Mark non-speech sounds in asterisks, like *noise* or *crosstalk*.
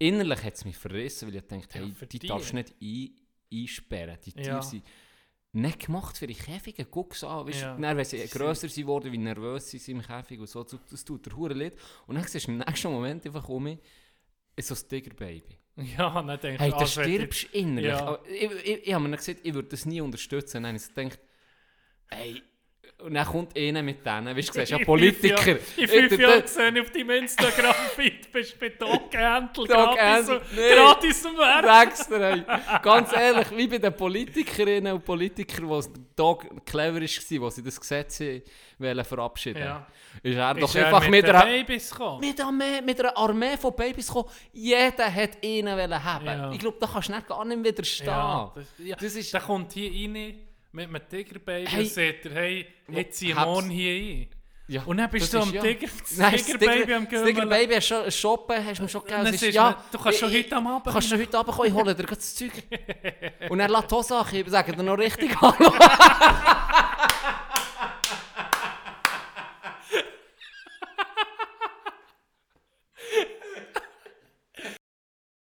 innerlich hat es mich verrissen, weil ich dachte, Ja, hey, für die die. darfst du nicht ein, einsperren. Die Tiere Ja. sind nicht gemacht für die Käfige. Guck es an, weißt, Ja. du, dann, wenn sie grösser sind worden, wie nervös sie sind im Käfig und so, das, tut der Hure leid. Und dann siehst du im nächsten Moment einfach um so ein Tigerbaby. Ja, dann denke Hey, ich, als wenn stirbst du innerlich. Ja. Aber Ich, ich, ich habe mir gesagt, ich würde das nie unterstützen. Und dann habe ich gedacht, hey, und dann kommt einer mit denen, weißt du, siehst ja In Politiker. fünf Jahren- In fünf Ich- Jahren *laughs* gesehen auf deinem Instagram-Feed bist du bei Dog Händel Dog gratis, nee. gratis am Werk. Ganz ehrlich, wie bei den Politikerinnen und Politikern, wo es Tag clever war, wo sie das Gesetz wollen verabschieden Ja. Ist er doch Ist er einfach mit, den einer, Babys gekommen? mit, einer, mit einer Armee von Babys gekommen. Jeder hat einen haben. Ja. Ich glaube, da kannst du nicht gar nicht widerstehen. Ja, das, ja. Das ist- Der kommt hier rein mit einem Tigerbaby Hey. und sagt er, hey, jetzt zieh Hab's- morgen hier ein. Ja, Und dann bist du am ja- Tiger, Nein, Tigerbaby am Das Gümmeln. Tigerbaby hast du schon shoppen, hast du mir schon gegeben. Ja, du, du kannst schon ich- heute Abend Kannst du heute Abend kommen, ich hole dir das Zeug. *laughs* Und er lässt die Hose anheben, sagen dir noch richtig Hallo. *laughs*